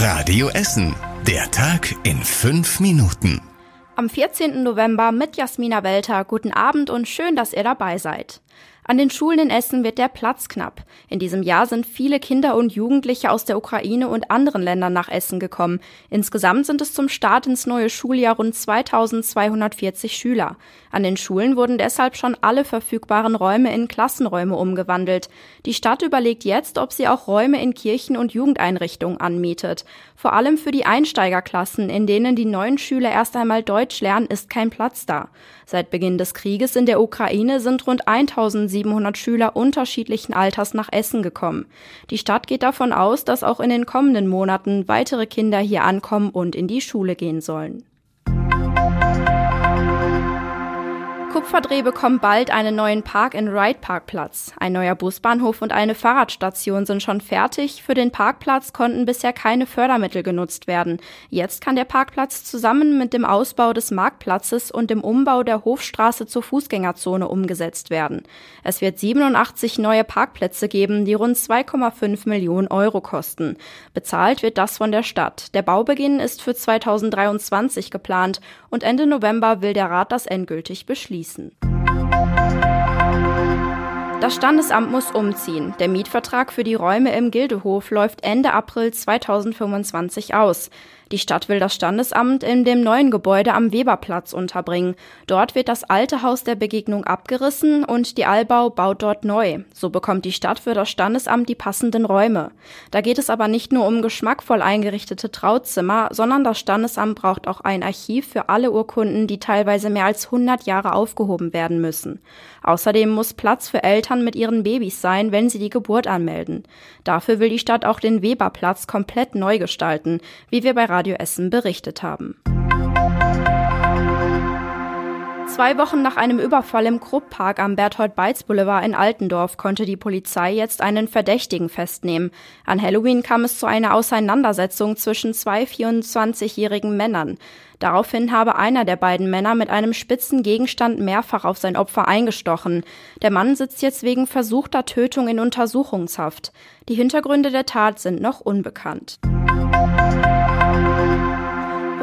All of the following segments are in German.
Radio Essen. Der Tag in fünf Minuten. Am 14. November mit Jasmina Welter. Guten Abend und schön, dass ihr dabei seid. An den Schulen in Essen wird der Platz knapp. In diesem Jahr sind viele Kinder und Jugendliche aus der Ukraine und anderen Ländern nach Essen gekommen. Insgesamt sind es zum Start ins neue Schuljahr rund 2240 Schüler. An den Schulen wurden deshalb schon alle verfügbaren Räume in Klassenräume umgewandelt. Die Stadt überlegt jetzt, ob sie auch Räume in Kirchen und Jugendeinrichtungen anmietet. Vor allem für die Einsteigerklassen, in denen die neuen Schüler erst einmal Deutsch lernen, ist kein Platz da. Seit Beginn des Krieges in der Ukraine sind rund 1700 700 Schüler unterschiedlichen Alters nach Essen gekommen. Die Stadt geht davon aus, dass auch in den kommenden Monaten weitere Kinder hier ankommen und in die Schule gehen sollen. Kupferdreh bekommt bald einen neuen Park-and-Ride-Parkplatz. Ein neuer Busbahnhof und eine Fahrradstation sind schon fertig. Für den Parkplatz konnten bisher keine Fördermittel genutzt werden. Jetzt kann der Parkplatz zusammen mit dem Ausbau des Marktplatzes und dem Umbau der Hofstraße zur Fußgängerzone umgesetzt werden. Es wird 87 neue Parkplätze geben, die rund 2,5 Millionen Euro kosten. Bezahlt wird das von der Stadt. Der Baubeginn ist für 2023 geplant und Ende November will der Rat das endgültig beschließen schließen. Das Standesamt muss umziehen. Der Mietvertrag für die Räume im Gildehof läuft Ende April 2025 aus. Die Stadt will das Standesamt in dem neuen Gebäude am Weberplatz unterbringen. Dort wird das alte Haus der Begegnung abgerissen und die Allbau baut dort neu. So bekommt die Stadt für das Standesamt die passenden Räume. Da geht es aber nicht nur um geschmackvoll eingerichtete Trauzimmer, sondern das Standesamt braucht auch ein Archiv für alle Urkunden, die teilweise mehr als 100 Jahre aufgehoben werden müssen. Außerdem muss Platz für Eltern mit ihren Babys sein, wenn sie die Geburt anmelden. Dafür will die Stadt auch den Weberplatz komplett neu gestalten, wie wir bei Radio Essen berichtet haben. Zwei Wochen nach einem Überfall im Krupp-Park am Berthold-Beitz-Boulevard in Altendorf konnte die Polizei jetzt einen Verdächtigen festnehmen. An Halloween kam es zu einer Auseinandersetzung zwischen zwei 24-jährigen Männern. Daraufhin habe einer der beiden Männer mit einem spitzen Gegenstand mehrfach auf sein Opfer eingestochen. Der Mann sitzt jetzt wegen versuchter Tötung in Untersuchungshaft. Die Hintergründe der Tat sind noch unbekannt.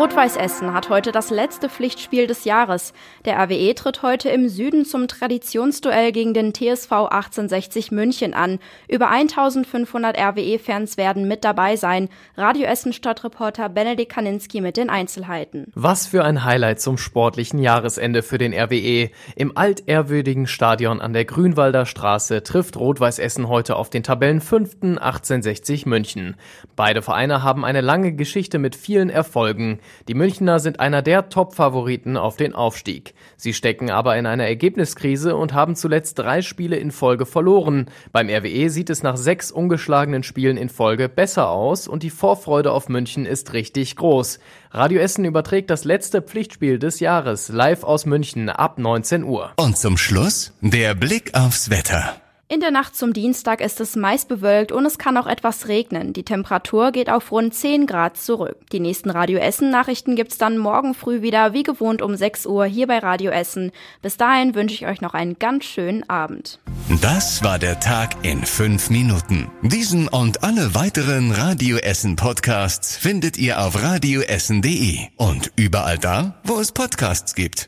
Rot-Weiß Essen hat heute das letzte Pflichtspiel des Jahres. Der RWE tritt heute im Süden zum Traditionsduell gegen den TSV 1860 München an. Über 1500 RWE-Fans werden mit dabei sein. Radio Essen Stadtreporter Benedikt Kaninski mit den Einzelheiten. Was für ein Highlight zum sportlichen Jahresende für den RWE. Im altehrwürdigen Stadion an der Grünwalder Straße trifft Rot-Weiß Essen heute auf den Tabellenfünften 1860 München. Beide Vereine haben eine lange Geschichte mit vielen Erfolgen. Die Münchner sind einer der Top-Favoriten auf den Aufstieg. Sie stecken aber in einer Ergebniskrise und haben zuletzt drei Spiele in Folge verloren. Beim RWE sieht es nach sechs ungeschlagenen Spielen in Folge besser aus und die Vorfreude auf München ist richtig groß. Radio Essen überträgt das letzte Pflichtspiel des Jahres live aus München ab 19 Uhr. Und zum Schluss der Blick aufs Wetter. In der Nacht zum Dienstag ist es meist bewölkt und es kann auch etwas regnen. Die Temperatur geht auf rund 10 Grad zurück. Die nächsten Radio Essen Nachrichten gibt's dann morgen früh wieder, wie gewohnt um 6 Uhr hier bei Radio Essen. Bis dahin wünsche ich euch noch einen ganz schönen Abend. Das war der Tag in 5 Minuten. Diesen und alle weiteren Radio Essen Podcasts findet ihr auf radioessen.de und überall da, wo es Podcasts gibt.